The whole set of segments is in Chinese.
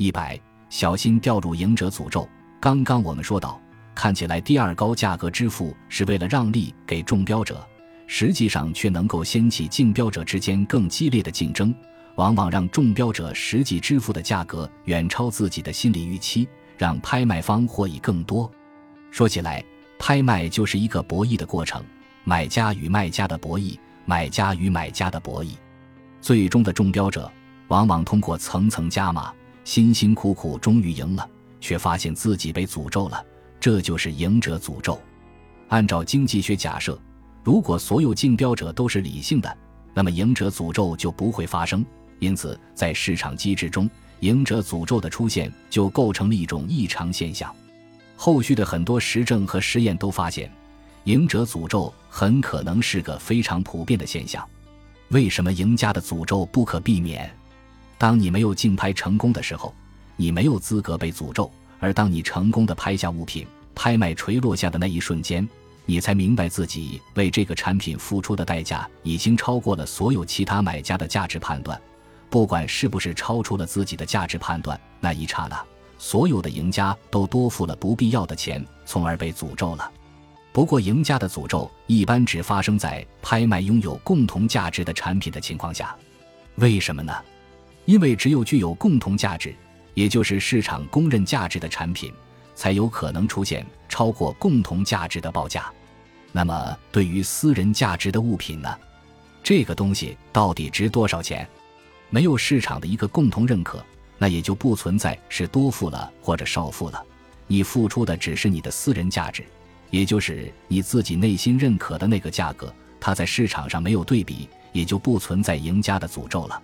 一百，小心掉入赢者诅咒。刚刚我们说到，看起来第二高价格支付是为了让利给中标者，实际上却能够掀起竞标者之间更激烈的竞争，往往让中标者实际支付的价格远超自己的心理预期，让拍卖方获益更多。说起来，拍卖就是一个博弈的过程，买家与卖家的博弈，买家与买家的博弈，最终的中标者。往往通过层层加码，辛辛苦苦终于赢了，却发现自己被诅咒了。这就是赢者诅咒。按照经济学假设，如果所有竞标者都是理性的，那么赢者诅咒就不会发生。因此，在市场机制中，赢者诅咒的出现就构成了一种异常现象。后续的很多实证和实验都发现，赢者诅咒很可能是个非常普遍的现象。为什么赢家的诅咒不可避免？当你没有竞拍成功的时候，你没有资格被诅咒；而当你成功的拍下物品，拍卖垂落下的那一瞬间，你才明白自己为这个产品付出的代价已经超过了所有其他买家的价值判断。不管是不是超出了自己的价值判断，那一刹那，所有的赢家都多付了不必要的钱，从而被诅咒了。不过，赢家的诅咒一般只发生在拍卖拥有共同价值的产品的情况下。为什么呢？因为只有具有共同价值，也就是市场公认价值的产品，才有可能出现超过共同价值的报价。那么，对于私人价值的物品呢？这个东西到底值多少钱？没有市场的一个共同认可，那也就不存在是多付了或者少付了。你付出的只是你的私人价值，也就是你自己内心认可的那个价格。它在市场上没有对比，也就不存在赢家的诅咒了。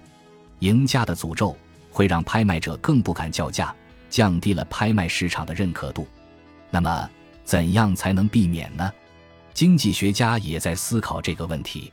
赢家的诅咒会让拍卖者更不敢叫价，降低了拍卖市场的认可度。那么，怎样才能避免呢？经济学家也在思考这个问题。